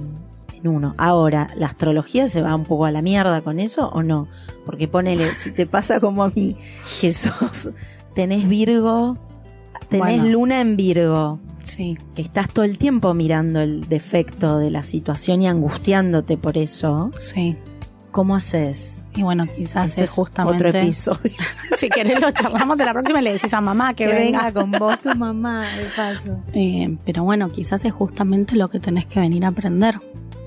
en uno. Ahora, ¿la astrología se va un poco a la mierda con eso o no? Porque ponele, si te pasa como a mí, que sos, tenés Virgo, tenés Bueno. luna en Virgo, Sí. que estás todo el tiempo mirando el defecto de la situación y angustiándote por eso, Sí. ¿cómo haces? Y bueno, quizás es justamente. otro episodio. [laughs] Si querés lo charlamos en la próxima y le decís a mamá que, que venga. venga con vos tu mamá, de paso. [laughs] Eh, pero bueno, quizás es justamente lo que tenés que venir a aprender.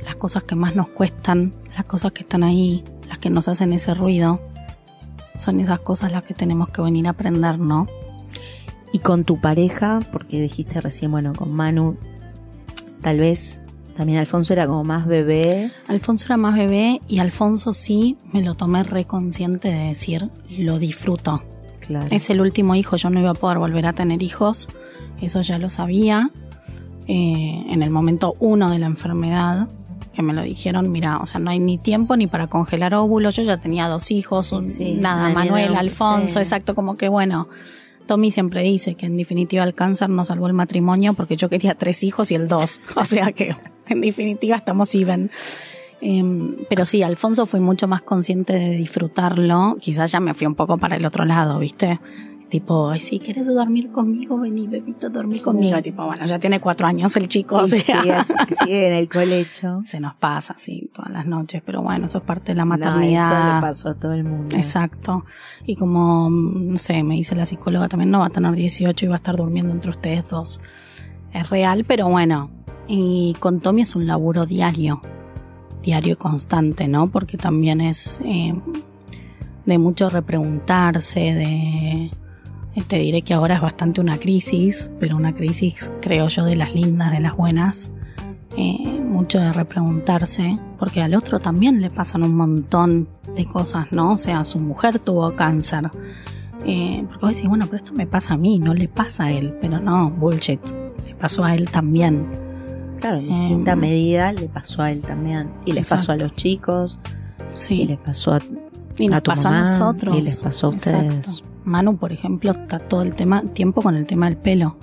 Las cosas que más nos cuestan, las cosas que están ahí, las que nos hacen ese ruido, son esas cosas las que tenemos que venir a aprender, ¿no? Y con tu pareja, porque dijiste recién, bueno, con Manu, tal vez también Alfonso era como más bebé. Alfonso era más bebé y Alfonso sí me lo tomé reconsciente de decir, lo disfruto. Claro. Es el último hijo, yo no iba a poder volver a tener hijos, eso ya lo sabía. Eh, en el momento uno de la enfermedad, que me lo dijeron, mira, o sea, no hay ni tiempo ni para congelar óvulos, yo ya tenía dos hijos, Sí, nada, Daniel, Manuel, sí. Alfonso, exacto, como que bueno. Tommy siempre dice que en definitiva el cáncer no salvó el matrimonio porque yo quería tres hijos y él dos. [laughs] O sea que en definitiva estamos even. Em, pero sí, Alfonso fue mucho más consciente de disfrutarlo. Quizás ya me fui un poco para el otro lado, ¿viste? Tipo, ay, sí, ¿quieres dormir conmigo? Vení, bebito, dormir conmigo. Tipo, bueno, ya tiene cuatro años el chico, o sea, sigue, así- sigue en el colecho. [laughs] se nos pasa, sí, todas las noches. Pero bueno, eso es parte de la No, maternidad. eso le pasó a todo el mundo. Exacto. Y como, no sé, me dice la psicóloga también, no va a tener 18 y va a estar durmiendo entre ustedes dos. Es real, pero bueno. Y con Tommy es un laburo diario. Diario y constante, ¿no? Porque también es eh, de mucho repreguntarse, de... eh, Te diré que ahora es bastante una crisis, pero una crisis, creo yo, de las lindas, de las buenas. Eh, mucho de repreguntarse, porque al otro también le pasan un montón de cosas, ¿no? O sea, su mujer tuvo cáncer. Eh, porque vos decís, bueno, pero esto me pasa a mí, no le pasa a él, pero no, bullshit, le pasó a él también. Claro, en distinta Em, medida le pasó a él también. Y les pasó a Exacto. los chicos, y Sí, les pasó a, y nos a tu pasó mamá, a nosotros. y les pasó a ustedes. Exacto. Manu, por ejemplo, está todo el tema, tiempo con el tema del pelo.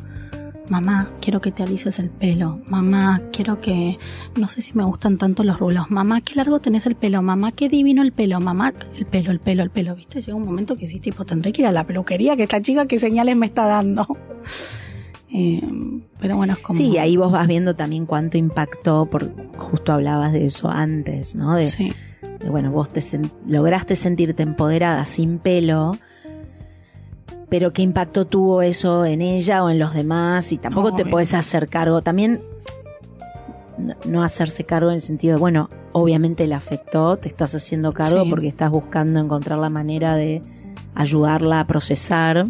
Mamá, quiero que te alices el pelo. Mamá, quiero que... No sé si me gustan tanto los rulos. Mamá, qué largo tenés el pelo. Mamá, qué divino el pelo. Mamá, el pelo, el pelo, el pelo. ¿Viste? Llega un momento que sí, tipo, tendré que ir a la peluquería, que esta chica qué señales me está dando. [laughs] Eh, pero bueno, es como... Sí, ahí vos vas viendo también cuánto impactó, por justo hablabas de eso antes, ¿no? De, Sí, de, bueno, vos te sen- lograste sentirte empoderada sin pelo, pero qué impacto tuvo eso en ella o en los demás y tampoco te podés hacer cargo. También no, hacerse cargo en el sentido de, bueno, obviamente le afectó, te estás haciendo cargo Sí. porque estás buscando encontrar la manera de ayudarla a procesar.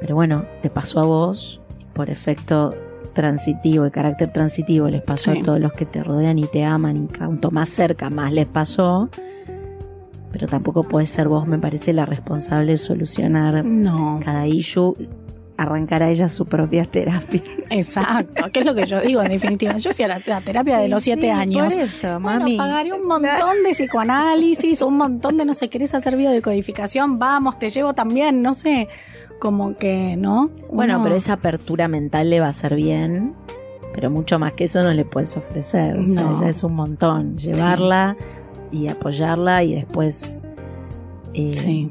Pero bueno, te pasó a vos, por efecto transitivo, de carácter transitivo, les pasó Sí. a todos los que te rodean y te aman, y cuanto más cerca, más les pasó. Pero tampoco puedes ser vos, me parece, la responsable de solucionar no, cada issue, arrancar a ella su propia terapia. exacto. ¿Qué es lo que yo digo? En definitiva, yo fui a la, la terapia de los siete Sí, años. Por eso, Bueno, mami. pagaré un montón de psicoanálisis, un montón de no sé, ¿querés hacer biodecodificación? Vamos, te llevo también, no sé, como que, ¿no? Bueno, pero esa apertura mental le va a hacer bien, pero mucho más que eso no le puedes ofrecer. O sea, No. ya es un montón. Llevarla y apoyarla y después... eh, Sí,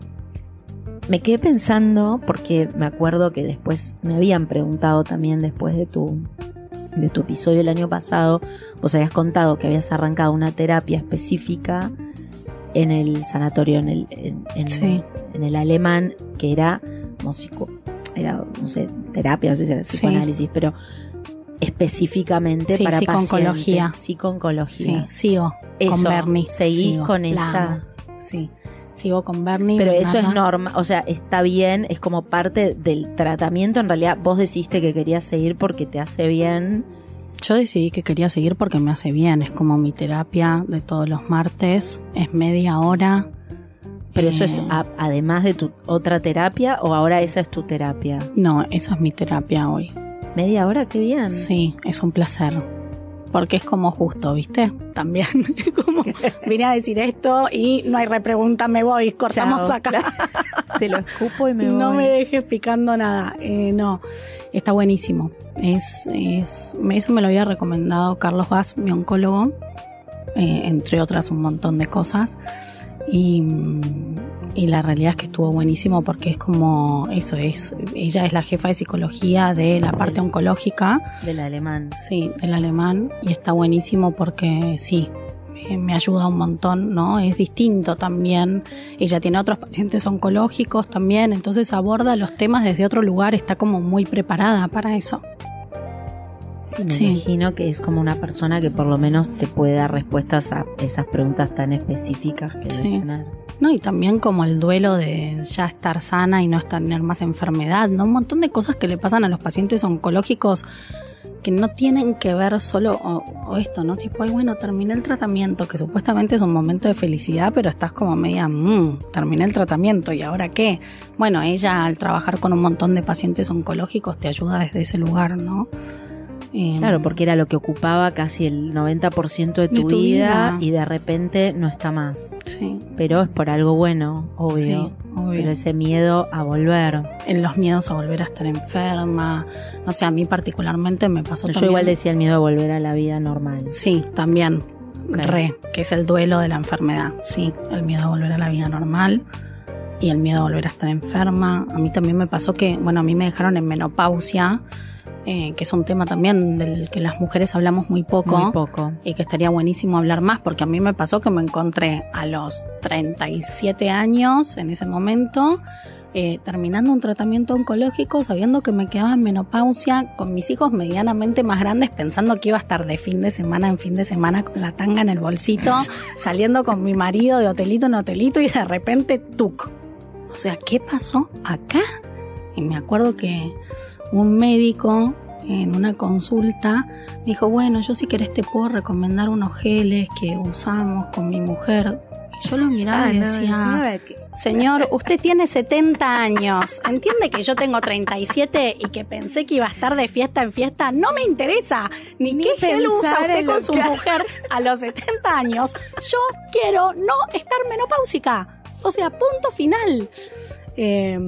Me quedé pensando, porque me acuerdo que después me habían preguntado también después de tu, de tu episodio el año pasado, vos habías contado que habías arrancado una terapia específica en el sanatorio, en el, en, en- Sí. en el alemán, que era músico, era, no sé, terapia, no sé si era Sí. psicoanálisis, pero específicamente Sí, para psiconcología. pacientes, psiconcología. sí, sigo Eso, con Bernie. seguís sigo, con esa-. Sí, sigo con Bernie. Pero eso es normal, o sea, está bien, es como parte del tratamiento. En realidad, vos decidiste que querías seguir porque te hace bien. Yo decidí que quería seguir porque me hace bien, es como mi terapia de todos los martes, es media hora. Pero eso Eh, es a- además de tu otra terapia o ahora esa es tu terapia. No, esa es mi terapia hoy. Media hora, qué bien. Sí, es un placer. Porque es como justo, ¿viste? También. [laughs] como vine a decir esto y no hay repregunta, me voy, cortamos Chao. acá. [laughs] Te lo escupo y me voy. no me dejes picando nada. Eh, no. Está buenísimo. Es, es, eso me lo había recomendado Carlos Vaz, mi oncólogo, eh, entre otras un montón de cosas. Y, y la realidad es que estuvo buenísimo porque es como eso es ella es la jefa de psicología de la parte oncológica Del alemán. sí del alemán y está buenísimo porque sí me- me ayuda un montón no es distinto también ella tiene otros pacientes oncológicos también entonces aborda los temas desde otro lugar está como muy preparada para eso Sí, me Sí. imagino que es como una persona que por lo menos te puede dar respuestas a esas preguntas tan específicas que Sí. debe tener. No, y también como el duelo de ya estar sana y no estar- tener más enfermedad, ¿no? Un montón de cosas que le pasan a los pacientes oncológicos que no tienen que ver solo o, o esto, ¿no? Tipo, ay, bueno, terminé el tratamiento, que supuestamente es un momento de felicidad, pero estás como media, mmm, terminé el tratamiento, ¿y ahora qué? Bueno, ella al trabajar con un montón de pacientes oncológicos te ayuda desde ese lugar, ¿no? Eh, Claro, porque era lo que ocupaba casi el 90% de tu, De tu vida, vida. y de repente no está más. Sí, Pero es por algo bueno, obvio. sí, obvio. Pero ese miedo a volver. en los miedos a volver a estar enferma. No sé, a mí particularmente me pasó Yo también. igual decía el miedo a volver a la vida normal. Sí, también. Ok. Re, que es el duelo de la enfermedad. Sí, el miedo a volver a la vida normal y el miedo a volver a estar enferma. A mí también me pasó que, bueno, a mí me dejaron en menopausia, eh, que es un tema también del que las mujeres hablamos muy poco. Muy poco. y que estaría buenísimo hablar más porque a mí me pasó que me encontré a los 37 años en ese momento eh, terminando un tratamiento oncológico sabiendo que me quedaba en menopausia con mis hijos medianamente más grandes pensando que iba a estar de fin de semana en fin de semana con la tanga en el bolsito [laughs] saliendo con mi marido de hotelito en hotelito y de repente tuc o sea ¿qué pasó acá? y me acuerdo que un médico en una consulta me dijo, bueno, yo si querés te puedo recomendar unos geles que usamos con mi mujer. Y yo lo miraba Ah, y decía, [laughs] señor, usted tiene 70 años, entiende que yo tengo 37 y que pensé que iba a estar de fiesta en fiesta, no me interesa ni, qué gel usa usted con su que- mujer a los 70 años. Yo quiero no estar menopáusica. O sea, punto final. Eh,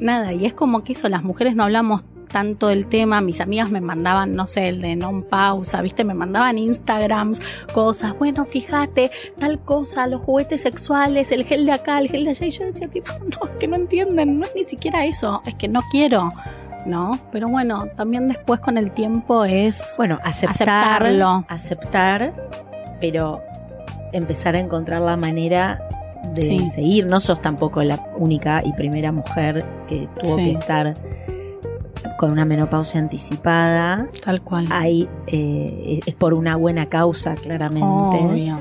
nada, y es como que eso, las mujeres no hablamos tanto del tema, mis amigas me mandaban, no sé, el de non pausa, viste, me mandaban Instagrams, cosas, bueno, fíjate, tal cosa, los juguetes sexuales, el gel de acá, el gel de allá, y yo decía, tipo, [laughs] no, es que no entienden, no es ni siquiera eso, es que no quiero, ¿no? Pero bueno, también después con el tiempo es, Bueno, aceptar, Aceptarlo. aceptar, pero empezar a encontrar la manera de Sí. seguir. No sos tampoco la única y primera mujer que tuvo Sí. que estar con una menopausia anticipada. tal cual. Hay, eh, es por una buena causa, claramente. Obvio.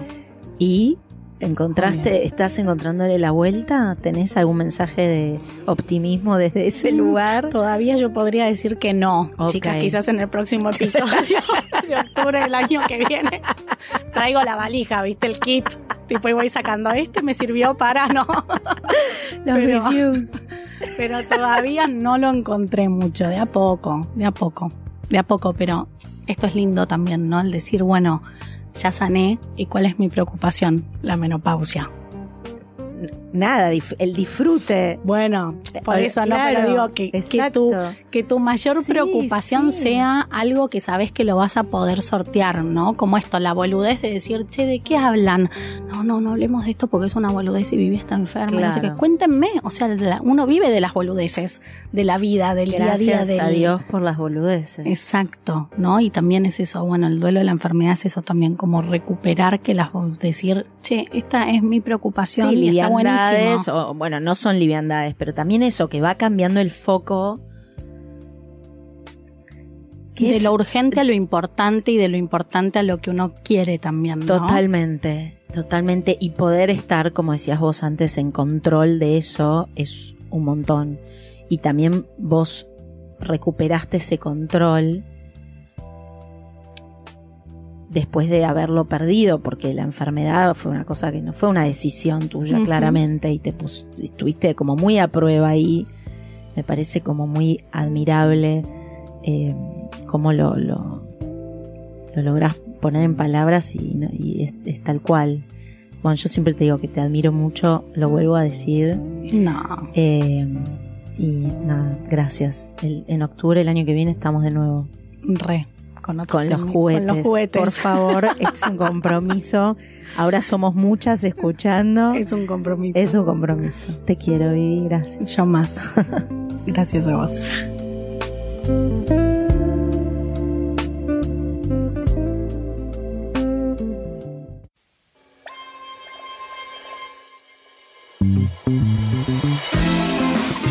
Y encontraste, Obvio. estás encontrándole la vuelta. ¿Tenés algún mensaje de optimismo desde ese Mm, lugar? Todavía yo podría decir que no, chicas, quizás en el próximo [laughs] episodio de octubre del año que viene traigo la valija, viste el kit, tipo y voy sacando este me sirvió para no, [laughs] Los Pero- reviews. pero todavía no lo encontré mucho, de a poco, de a poco, de a poco, pero esto es lindo también, ¿no? El decir, bueno, ya sané y cuál es mi preocupación, la menopausia. Nada, dif- el disfrute. Bueno, por Eh, eso no, claro, pero digo que, que tu, que tu mayor Sí, preocupación sí. sea algo que sabes que lo vas a poder sortear, ¿no? Como esto, la boludez de decir, che, ¿de qué hablan? No, no, no hablemos de esto porque es una boludez y Vivi está enferma. No sé qué. Claro. Cuéntenme, o sea, la- uno vive de las boludeces, de la vida, del día a Gracias día. a del- Dios por las boludeces. Exacto, ¿no? Y también es eso, bueno, el duelo de la enfermedad es eso también, como recuperar que las decir, che, esta es mi preocupación Sí, y está liviandades, o, bueno, no son liviandades, pero también eso, que va cambiando el foco. de es lo urgente a lo importante y de lo importante a lo que uno quiere también, ¿no? Totalmente, totalmente. Y poder estar, como decías vos antes, en control de eso es un montón. Y también vos recuperaste ese control después de haberlo perdido, porque la enfermedad fue una cosa que no fue una decisión tuya, claramente, y te pus- estuviste como muy a prueba ahí. Me parece como muy admirable eh, cómo lo, lo, lo lográs poner en palabras y, no- y es, es tal cual. Bueno, yo siempre te digo que te admiro mucho, lo vuelvo a decir. No. Eh, Y nada, gracias. El- en octubre el año que viene estamos de nuevo Re. Con, otro con los, juguetes. Con los juguetes. Por favor, [laughs] es un compromiso. Ahora somos muchas escuchando. Es un compromiso. Es un compromiso. Te quiero, Vivi. Gracias. Yo más. [laughs] Gracias a vos.